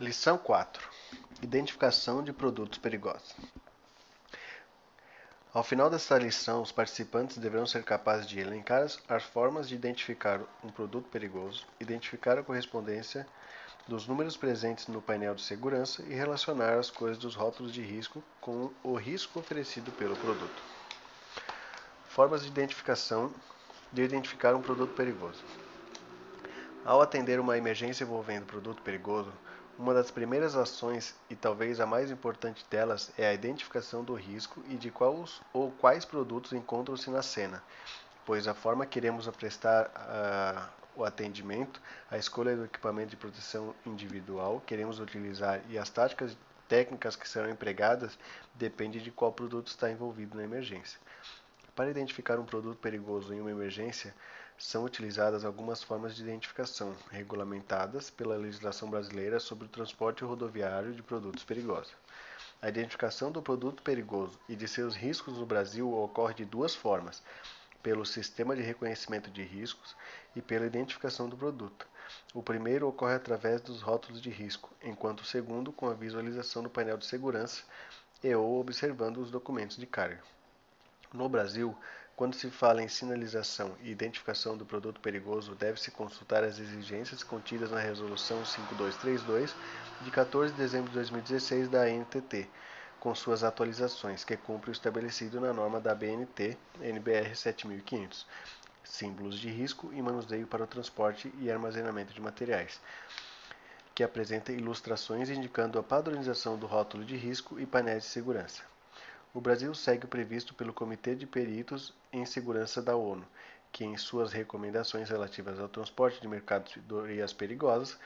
Lição 4: Identificação de produtos perigosos. Ao final desta lição, os participantes deverão ser capazes de elencar as formas de identificar um produto perigoso, identificar a correspondência dos números presentes no painel de segurança e relacionar as cores dos rótulos de risco com o risco oferecido pelo produto. Formas de identificação de identificar um produto perigoso. Ao atender uma emergência envolvendo produto perigoso, uma das primeiras ações, e talvez a mais importante delas, é a identificação do risco e de quais ou quais produtos encontram-se na cena, pois a forma que iremos prestar uh, o atendimento, a escolha do equipamento de proteção individual que iremos utilizar e as táticas técnicas que serão empregadas depende de qual produto está envolvido na emergência. Para identificar um produto perigoso em uma emergência, são utilizadas algumas formas de identificação, regulamentadas pela legislação brasileira sobre o transporte rodoviário de produtos perigosos. A identificação do produto perigoso e de seus riscos no Brasil ocorre de duas formas: pelo Sistema de Reconhecimento de Riscos e pela identificação do produto. O primeiro ocorre através dos rótulos de risco, enquanto o segundo com a visualização do painel de segurança e ou observando os documentos de carga. No Brasil, quando se fala em sinalização e identificação do produto perigoso, deve-se consultar as exigências contidas na Resolução 5232 de 14 de dezembro de 2016 da ANTT, com suas atualizações, que cumpre o estabelecido na norma da BNT NBR 7500, símbolos de risco e manuseio para o transporte e armazenamento de materiais, que apresenta ilustrações indicando a padronização do rótulo de risco e painéis de segurança. O Brasil segue o previsto pelo Comitê de Peritos em Segurança da ONU, que, em suas recomendações relativas ao transporte de mercadorias perigosas,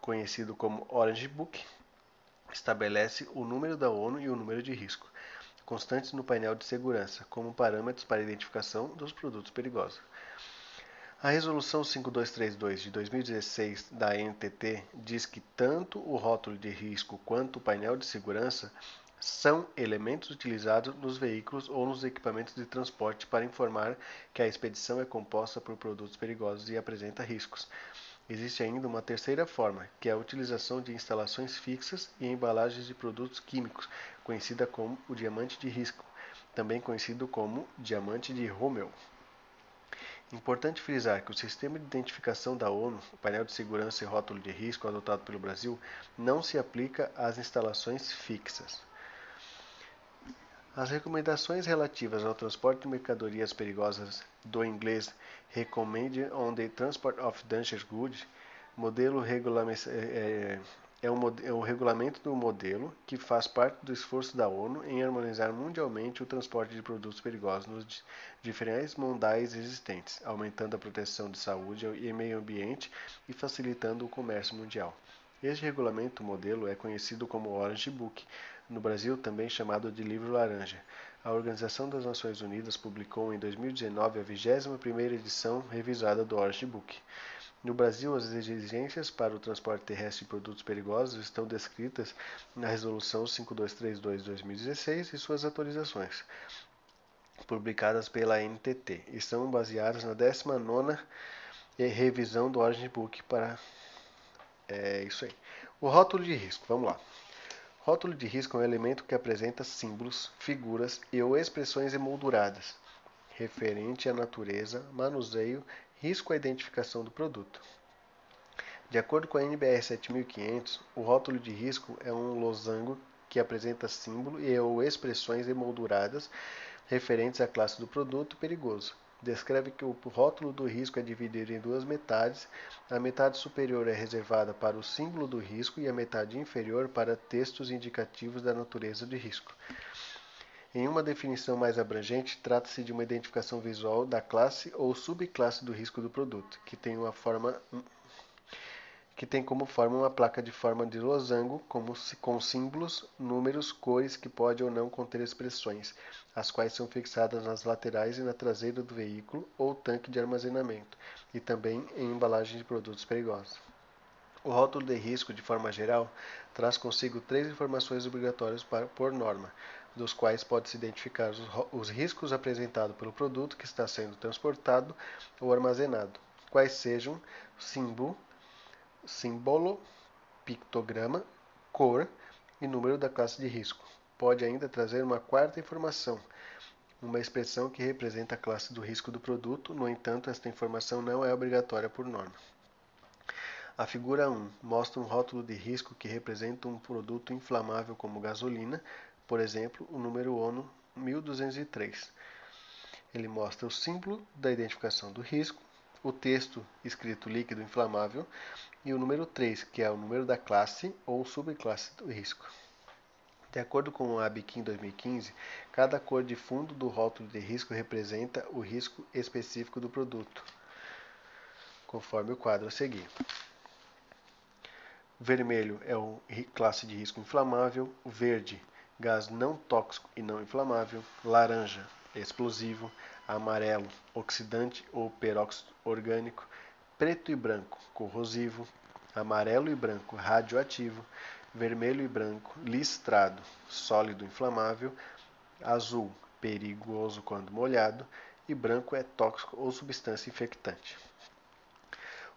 conhecido como Orange Book, estabelece o número da ONU e o número de risco, constantes no painel de segurança, como parâmetros para a identificação dos produtos perigosos. A Resolução 5232 de 2016 da NTT diz que tanto o rótulo de risco quanto o painel de segurança são elementos utilizados nos veículos ou nos equipamentos de transporte para informar que a expedição é composta por produtos perigosos e apresenta riscos. Existe ainda uma terceira forma, que é a utilização de instalações fixas e embalagens de produtos químicos, conhecida como o diamante de risco, também conhecido como diamante de Rommel. Importante frisar que o sistema de identificação da ONU, o painel de segurança e rótulo de risco adotado pelo Brasil, não se aplica às instalações fixas. As recomendações relativas ao transporte de mercadorias perigosas do inglês Recommended on the Transport of Dangerous Goods, modelo é, é, é, um, é o regulamento do modelo que faz parte do esforço da ONU em harmonizar mundialmente o transporte de produtos perigosos nos diferentes modais existentes, aumentando a proteção de saúde e meio ambiente e facilitando o comércio mundial. Este regulamento modelo é conhecido como Orange Book, no Brasil também chamado de Livro Laranja. A Organização das Nações Unidas publicou em 2019 a 21ª edição revisada do Orange Book. No Brasil, as exigências para o transporte terrestre de produtos perigosos estão descritas na Resolução 5232-2016 e suas atualizações, publicadas pela NTT, e são baseadas na 19ª revisão do Orange Book para é isso aí. O rótulo de risco, vamos lá. Rótulo de risco é um elemento que apresenta símbolos, figuras e ou expressões emolduradas, referente à natureza, manuseio, risco à identificação do produto. De acordo com a NBR 7500, o rótulo de risco é um losango que apresenta símbolo e ou expressões emolduradas referentes à classe do produto perigoso, descreve que o rótulo do risco é dividido em duas metades. A metade superior é reservada para o símbolo do risco e a metade inferior para textos indicativos da natureza do risco. Em uma definição mais abrangente, trata-se de uma identificação visual da classe ou subclasse do risco do produto, que tem uma forma que tem como forma uma placa de forma de losango, como, com símbolos, números, cores que pode ou não conter expressões, as quais são fixadas nas laterais e na traseira do veículo ou tanque de armazenamento, e também em embalagens de produtos perigosos. O rótulo de risco, de forma geral, traz consigo três informações obrigatórias por norma, dos quais pode-se identificar os, os riscos apresentados pelo produto que está sendo transportado ou armazenado, quais sejam símbolo, símbolo, pictograma, cor e número da classe de risco. Pode ainda trazer uma quarta informação, uma expressão que representa a classe do risco do produto, no entanto, esta informação não é obrigatória por norma. A figura 1 mostra um rótulo de risco que representa um produto inflamável como gasolina, por exemplo, o número ONU 1203. Ele mostra o símbolo da identificação do risco, o texto escrito líquido inflamável e o número 3, que é o número da classe ou subclasse do risco. De acordo com o ABIQUIM 2015, cada cor de fundo do rótulo de risco representa o risco específico do produto, conforme o quadro a seguir. Vermelho é o classe de risco inflamável, verde, gás não tóxico e não inflamável, laranja, explosivo, amarelo, oxidante ou peróxido orgânico, preto e branco, corrosivo, amarelo e branco, radioativo, vermelho e branco, listrado, sólido inflamável, azul, perigoso quando molhado, e branco é tóxico ou substância infectante.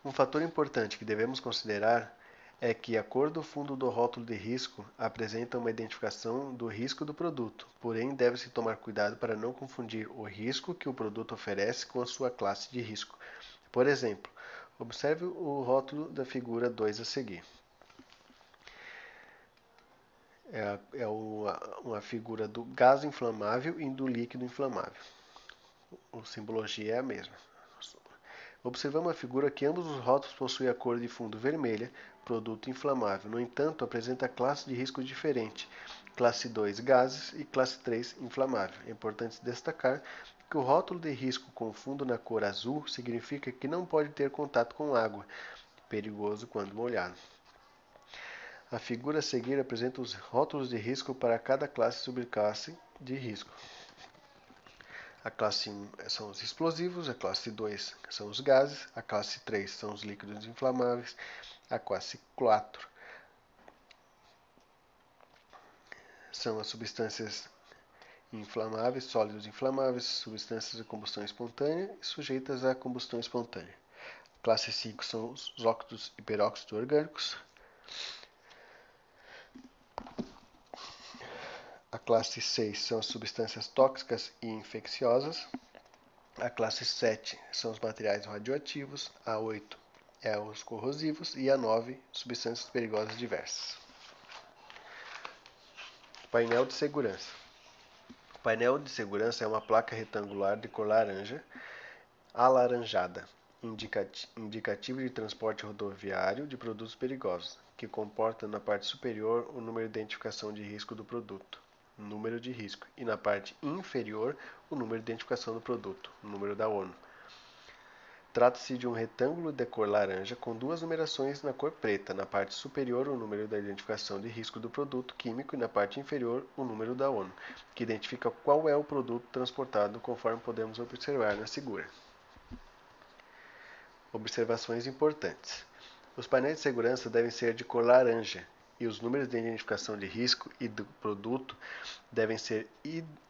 Um fator importante que devemos considerar é que a cor do fundo do rótulo de risco apresenta uma identificação do risco do produto, porém deve-se tomar cuidado para não confundir o risco que o produto oferece com a sua classe de risco. Por exemplo, observe o rótulo da figura 2 a seguir é, é uma, uma figura do gás inflamável e do líquido inflamável. A simbologia é a mesma. Observamos a figura que ambos os rótulos possuem a cor de fundo vermelha, produto inflamável. No entanto, apresenta classe de risco diferente, classe 2 gases e classe 3 inflamável. É importante destacar que o rótulo de risco com fundo na cor azul significa que não pode ter contato com água, perigoso quando molhado. A figura a seguir apresenta os rótulos de risco para cada classe e subclasse de risco. A classe 1 são os explosivos, a classe 2 são os gases, a classe 3 são os líquidos inflamáveis, a classe 4 são as substâncias inflamáveis, sólidos inflamáveis, substâncias de combustão espontânea e sujeitas à combustão espontânea. Classe 5 são os óxidos e peróxidos orgânicos. A classe 6 são as substâncias tóxicas e infecciosas. A classe 7 são os materiais radioativos. A 8 é os corrosivos. E a 9, substâncias perigosas diversas. Painel de segurança. O painel de segurança é uma placa retangular de cor laranja, alaranjada, indicativo de transporte rodoviário de produtos perigosos, que comporta na parte superior o número de identificação de risco do produto número de risco, e na parte inferior o número de identificação do produto, número da ONU. Trata-se de um retângulo de cor laranja com duas numerações na cor preta, na parte superior o número da identificação de risco do produto químico e na parte inferior o número da ONU, que identifica qual é o produto transportado, conforme podemos observar na figura. Observações importantes. Os painéis de segurança devem ser de cor laranja, e os números de identificação de risco e do produto devem ser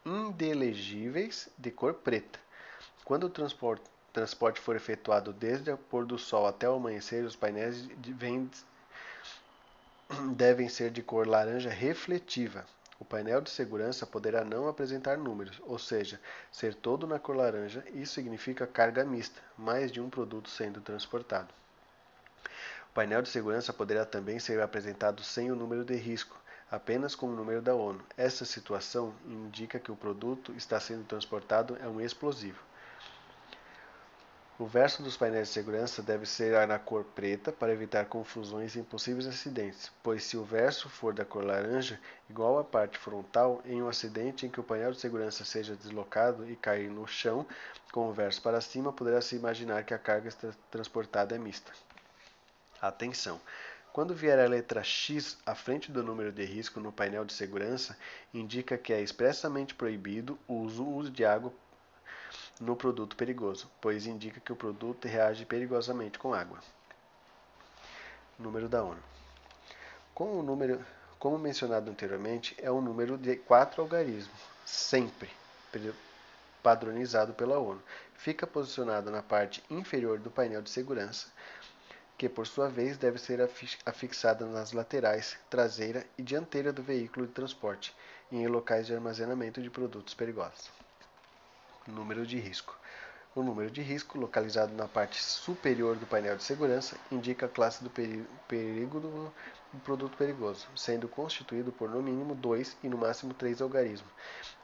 indelegíveis de cor preta. Quando o transporte, transporte for efetuado desde o pôr do sol até o amanhecer, os painéis devem ser de cor laranja refletiva. O painel de segurança poderá não apresentar números, ou seja, ser todo na cor laranja. Isso significa carga mista, mais de um produto sendo transportado painel de segurança poderá também ser apresentado sem o número de risco, apenas com o número da ONU. Essa situação indica que o produto está sendo transportado é um explosivo. O verso dos painéis de segurança deve ser na cor preta para evitar confusões e possíveis acidentes, pois se o verso for da cor laranja, igual à parte frontal, em um acidente em que o painel de segurança seja deslocado e cair no chão com o verso para cima, poderá se imaginar que a carga transportada é mista. Atenção! Quando vier a letra X à frente do número de risco no painel de segurança, indica que é expressamente proibido o uso de água no produto perigoso, pois indica que o produto reage perigosamente com água. Número da ONU. Como, número, como mencionado anteriormente, é um número de quatro algarismos, sempre padronizado pela ONU. Fica posicionado na parte inferior do painel de segurança que por sua vez deve ser afixada nas laterais, traseira e dianteira do veículo de transporte e em locais de armazenamento de produtos perigosos. Número de risco. O número de risco, localizado na parte superior do painel de segurança, indica a classe do perigo do produto perigoso, sendo constituído por no mínimo dois e no máximo três algarismos,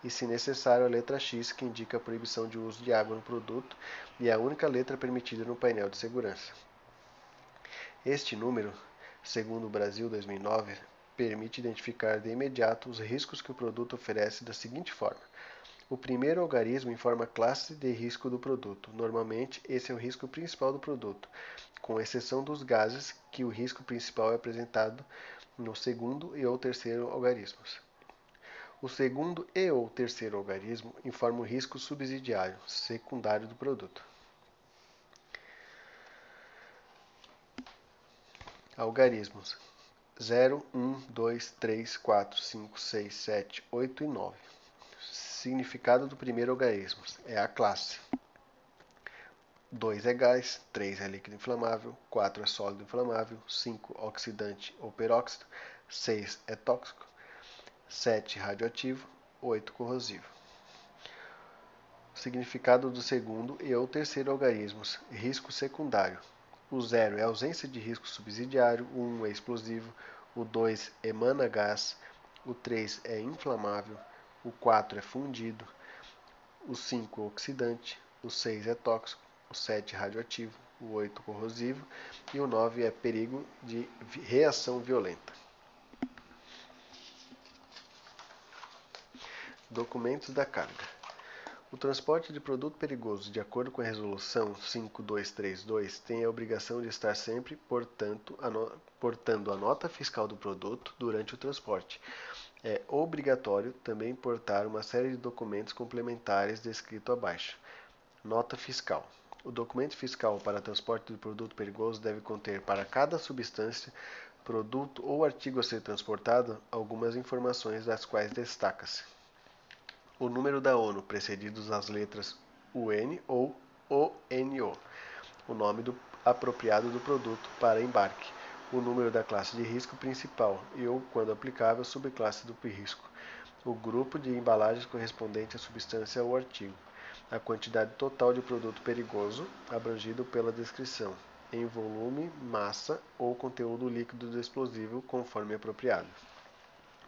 e se necessário a letra X, que indica a proibição de uso de água no produto, e é a única letra permitida no painel de segurança. Este número, segundo o Brasil 2009, permite identificar de imediato os riscos que o produto oferece da seguinte forma: o primeiro algarismo informa a classe de risco do produto. Normalmente, esse é o risco principal do produto, com exceção dos gases, que o risco principal é apresentado no segundo e ou terceiro algarismos. O segundo e ou terceiro algarismo informa o risco subsidiário, secundário do produto. Algarismos 0, 1, 2, 3, 4, 5, 6, 7, 8 e 9. Significado do primeiro algarismo é a classe. 2 é gás, 3 é líquido inflamável, 4 é sólido inflamável, 5 oxidante ou peróxido, 6 é tóxico, 7 radioativo, 8 corrosivo. Significado do segundo e ou terceiro algarismos, risco secundário. O 0 é ausência de risco subsidiário, o 1 um é explosivo, o 2 emana gás, o 3 é inflamável, o 4 é fundido, o 5 é oxidante, o 6 é tóxico, o 7 é radioativo, o 8 corrosivo e o 9 é perigo de reação violenta. Documentos da carga. O transporte de produto perigoso, de acordo com a Resolução 5232, tem a obrigação de estar sempre portanto, portando a nota fiscal do produto durante o transporte, é obrigatório também importar uma série de documentos complementares descrito abaixo. Nota fiscal. O documento fiscal para transporte de produto perigoso deve conter para cada substância, produto ou artigo a ser transportado algumas informações das quais destaca-se o número da ONU, precedidos das letras UN ou ONO, o nome do apropriado do produto para embarque o número da classe de risco principal e ou, quando aplicável, subclasse do risco, o grupo de embalagens correspondente à substância ou artigo, a quantidade total de produto perigoso abrangido pela descrição, em volume, massa ou conteúdo líquido do explosivo, conforme apropriado.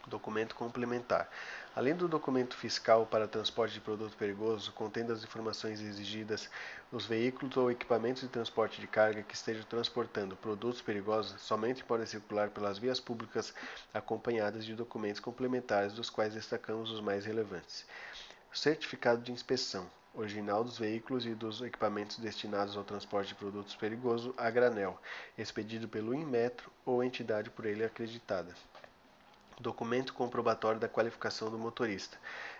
Documento complementar. Além do documento fiscal para transporte de produto perigoso, contendo as informações exigidas, os veículos ou equipamentos de transporte de carga que estejam transportando produtos perigosos somente podem circular pelas vias públicas acompanhadas de documentos complementares, dos quais destacamos os mais relevantes. Certificado de inspeção original dos veículos e dos equipamentos destinados ao transporte de produtos perigosos a granel, expedido pelo Inmetro ou entidade por ele acreditada. Documento comprobatório da qualificação do motorista,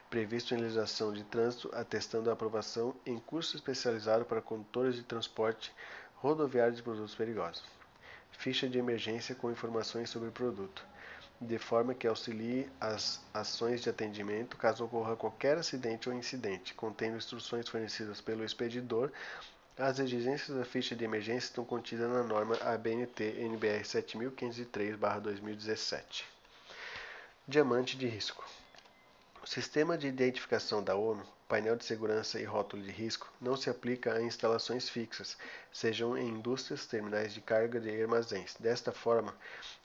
previsto em legislação de trânsito, atestando a aprovação em curso especializado para condutores de transporte rodoviário de produtos perigosos. Ficha de emergência com informações sobre o produto, de forma que auxilie as ações de atendimento caso ocorra qualquer acidente ou incidente, contendo instruções fornecidas pelo expedidor. As exigências da ficha de emergência estão contidas na norma ABNT NBR 7515-2017. Diamante de risco. O sistema de identificação da ONU, painel de segurança e rótulo de risco não se aplica a instalações fixas, sejam em indústrias, terminais de carga e armazéns. Desta forma,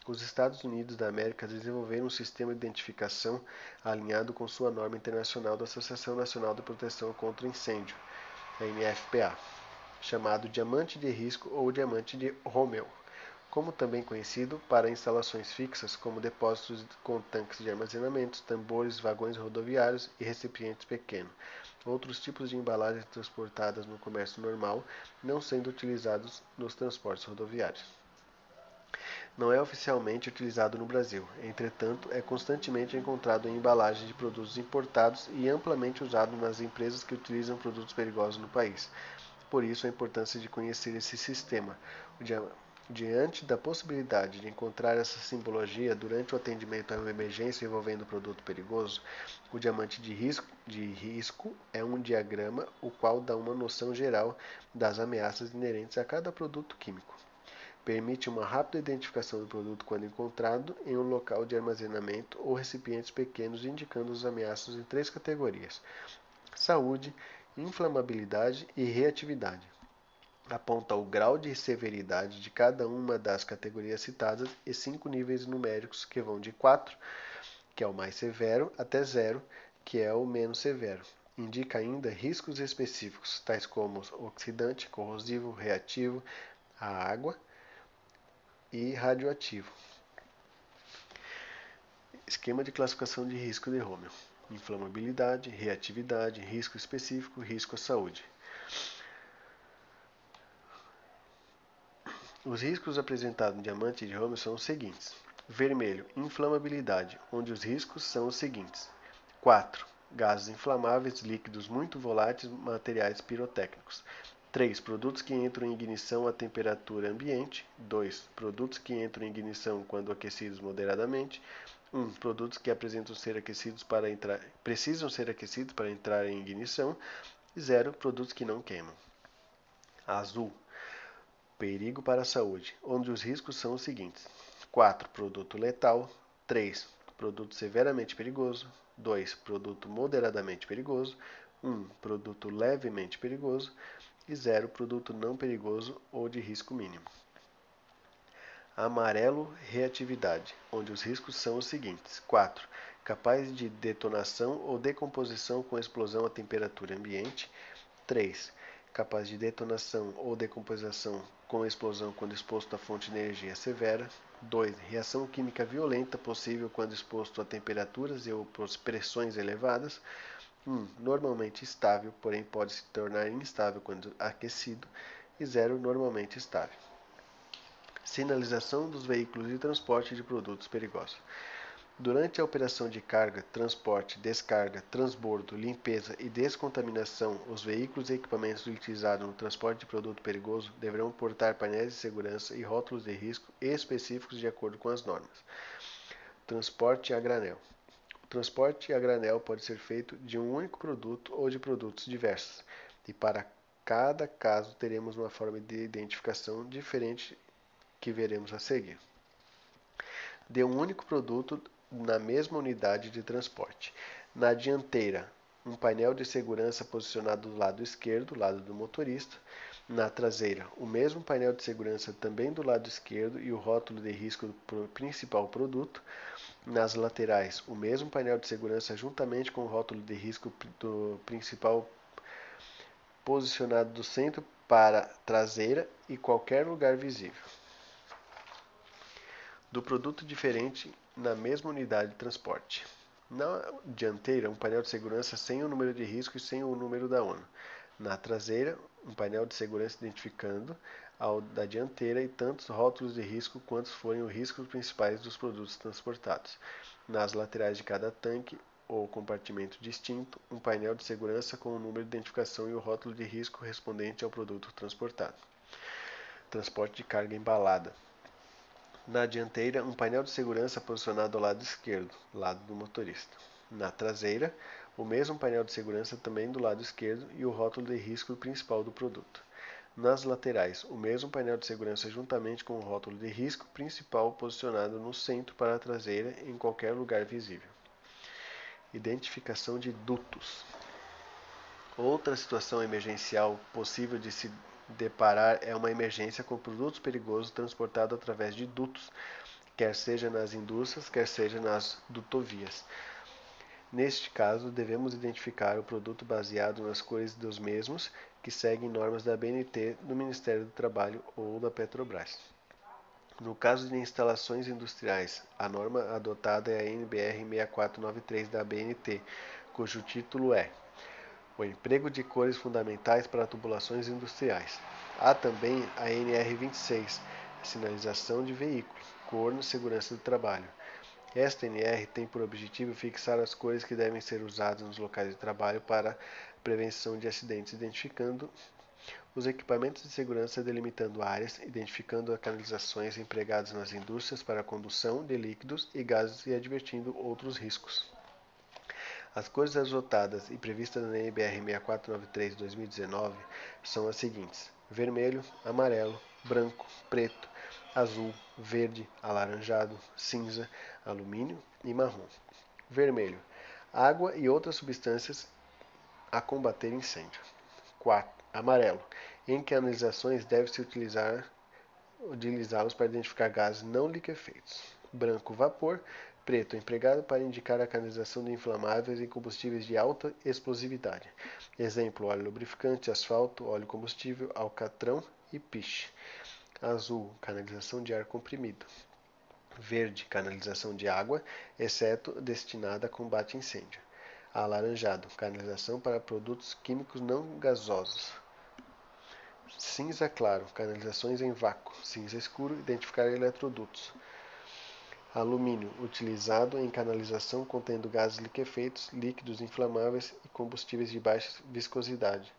os Estados Unidos da América desenvolveram um sistema de identificação alinhado com sua norma internacional da Associação Nacional de Proteção contra Incêndio, a NFPA, chamado Diamante de Risco ou Diamante de Rommel como também conhecido para instalações fixas como depósitos com tanques de armazenamento, tambores, vagões rodoviários e recipientes pequenos. Outros tipos de embalagens transportadas no comércio normal, não sendo utilizados nos transportes rodoviários. Não é oficialmente utilizado no Brasil, entretanto, é constantemente encontrado em embalagens de produtos importados e amplamente usado nas empresas que utilizam produtos perigosos no país. Por isso, a importância de conhecer esse sistema. Diante da possibilidade de encontrar essa simbologia durante o atendimento a uma emergência envolvendo produto perigoso, o diamante de risco, de risco é um diagrama o qual dá uma noção geral das ameaças inerentes a cada produto químico. Permite uma rápida identificação do produto quando encontrado em um local de armazenamento ou recipientes pequenos, indicando os ameaças em três categorias: saúde, inflamabilidade e reatividade. Aponta o grau de severidade de cada uma das categorias citadas e cinco níveis numéricos que vão de 4, que é o mais severo, até 0, que é o menos severo. Indica ainda riscos específicos, tais como oxidante, corrosivo, reativo à água e radioativo. Esquema de classificação de risco de Rommel: inflamabilidade, reatividade, risco específico, risco à saúde. Os riscos apresentados no diamante de Rommel são os seguintes: vermelho, inflamabilidade, onde os riscos são os seguintes: 4. Gases inflamáveis, líquidos muito voláteis, materiais pirotécnicos. 3. Produtos que entram em ignição a temperatura ambiente. 2. Produtos que entram em ignição quando aquecidos moderadamente. 1. Um, produtos que apresentam ser aquecidos para entrar, precisam ser aquecidos para entrar em ignição. 0. Produtos que não queimam. Azul. Perigo para a saúde, onde os riscos são os seguintes: 4. Produto letal. 3. Produto severamente perigoso. 2. Produto moderadamente perigoso. 1. Produto levemente perigoso e zero produto não perigoso ou de risco mínimo. Amarelo reatividade, onde os riscos são os seguintes: 4. Capaz de detonação ou decomposição com explosão a temperatura ambiente. 3. Capaz de detonação ou decomposição com explosão quando exposto a fonte de energia severa. 2. Reação química violenta possível quando exposto a temperaturas e ou pressões elevadas. 1. Normalmente estável, porém pode se tornar instável quando aquecido. E 0. Normalmente estável. Sinalização dos veículos de transporte de produtos perigosos. Durante a operação de carga, transporte, descarga, transbordo, limpeza e descontaminação, os veículos e equipamentos utilizados no transporte de produto perigoso deverão portar painéis de segurança e rótulos de risco específicos de acordo com as normas. Transporte a granel transporte a granel pode ser feito de um único produto ou de produtos diversos, e para cada caso teremos uma forma de identificação diferente que veremos a seguir. De um único produto na mesma unidade de transporte. Na dianteira, um painel de segurança posicionado do lado esquerdo, lado do motorista. Na traseira, o mesmo painel de segurança também do lado esquerdo e o rótulo de risco do principal produto. Nas laterais, o mesmo painel de segurança juntamente com o rótulo de risco do principal posicionado do centro para traseira e qualquer lugar visível. Do produto diferente na mesma unidade de transporte. Na dianteira, um painel de segurança sem o número de risco e sem o número da ONU. Na traseira, um painel de segurança identificando ao da dianteira e tantos rótulos de risco quantos forem os riscos principais dos produtos transportados. Nas laterais de cada tanque ou compartimento distinto, um painel de segurança com o número de identificação e o rótulo de risco correspondente ao produto transportado. Transporte de carga embalada. Na dianteira, um painel de segurança posicionado ao lado esquerdo, lado do motorista. Na traseira, o mesmo painel de segurança também do lado esquerdo e o rótulo de risco principal do produto. Nas laterais, o mesmo painel de segurança juntamente com o rótulo de risco principal posicionado no centro para a traseira em qualquer lugar visível. Identificação de dutos. Outra situação emergencial possível de se deparar é uma emergência com produtos perigosos transportados através de dutos, quer seja nas indústrias, quer seja nas dutovias. Neste caso, devemos identificar o produto baseado nas cores dos mesmos que seguem normas da BNT, do Ministério do Trabalho ou da Petrobras. No caso de instalações industriais, a norma adotada é a NBR 6493 da BNT, cujo título é O emprego de cores fundamentais para tubulações industriais. Há também a NR 26, a sinalização de veículos, cor na segurança do trabalho. Esta NR tem por objetivo fixar as cores que devem ser usadas nos locais de trabalho para prevenção de acidentes, identificando os equipamentos de segurança, delimitando áreas, identificando as canalizações empregadas nas indústrias para a condução de líquidos e gases e advertindo outros riscos. As cores adotadas e previstas na NBR 6493-2019 são as seguintes: vermelho, amarelo, branco, preto, azul, verde, alaranjado, cinza, alumínio e marrom. Vermelho, água e outras substâncias a combater incêndio. 4. Amarelo, em canalizações deve-se utilizar utilizá-los para identificar gases não liquefeitos. Branco, vapor. Preto, empregado para indicar a canalização de inflamáveis e combustíveis de alta explosividade. Exemplo: óleo lubrificante, asfalto, óleo combustível, alcatrão e piche. Azul, canalização de ar comprimido. Verde, canalização de água, exceto destinada a combate a incêndio. Alaranjado, canalização para produtos químicos não gasosos. Cinza claro, canalizações em vácuo. Cinza escuro, identificar eletrodutos. Alumínio, utilizado em canalização contendo gases liquefeitos, líquidos inflamáveis e combustíveis de baixa viscosidade.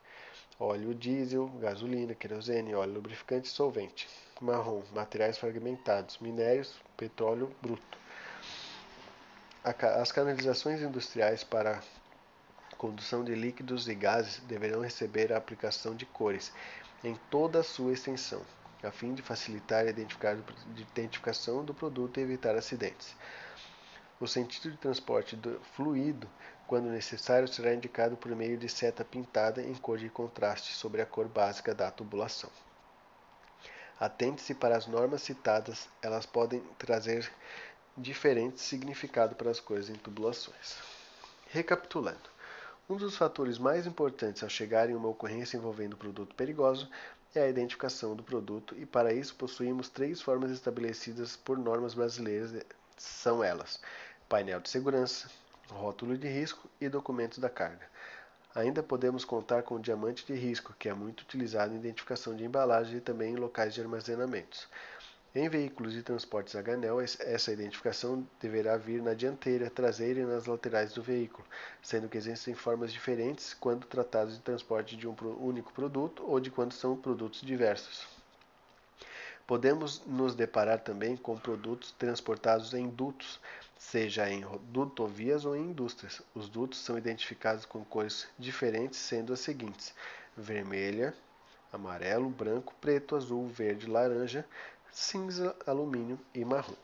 Óleo diesel, gasolina, querosene, óleo lubrificante e solvente. Marrom, materiais fragmentados, minérios, petróleo bruto. As canalizações industriais para condução de líquidos e gases deverão receber a aplicação de cores em toda a sua extensão, a fim de facilitar a identificação do produto e evitar acidentes. O sentido de transporte do fluido, quando necessário, será indicado por meio de seta pintada em cor de contraste sobre a cor básica da tubulação. Atente-se para as normas citadas, elas podem trazer diferente significado para as cores em tubulações. Recapitulando, um dos fatores mais importantes ao chegar em uma ocorrência envolvendo produto perigoso é a identificação do produto e para isso possuímos três formas estabelecidas por normas brasileiras, são elas: painel de segurança, rótulo de risco e documentos da carga. Ainda podemos contar com o diamante de risco, que é muito utilizado em identificação de embalagens e também em locais de armazenamentos. Em veículos de transportes a granel, essa identificação deverá vir na dianteira, traseira e nas laterais do veículo, sendo que existem formas diferentes quando tratados de transporte de um único produto ou de quando são produtos diversos. Podemos nos deparar também com produtos transportados em dutos, seja em dutovias ou em indústrias. Os dutos são identificados com cores diferentes, sendo as seguintes: vermelha, amarelo, branco, preto, azul, verde, laranja, cinza, alumínio e marrom.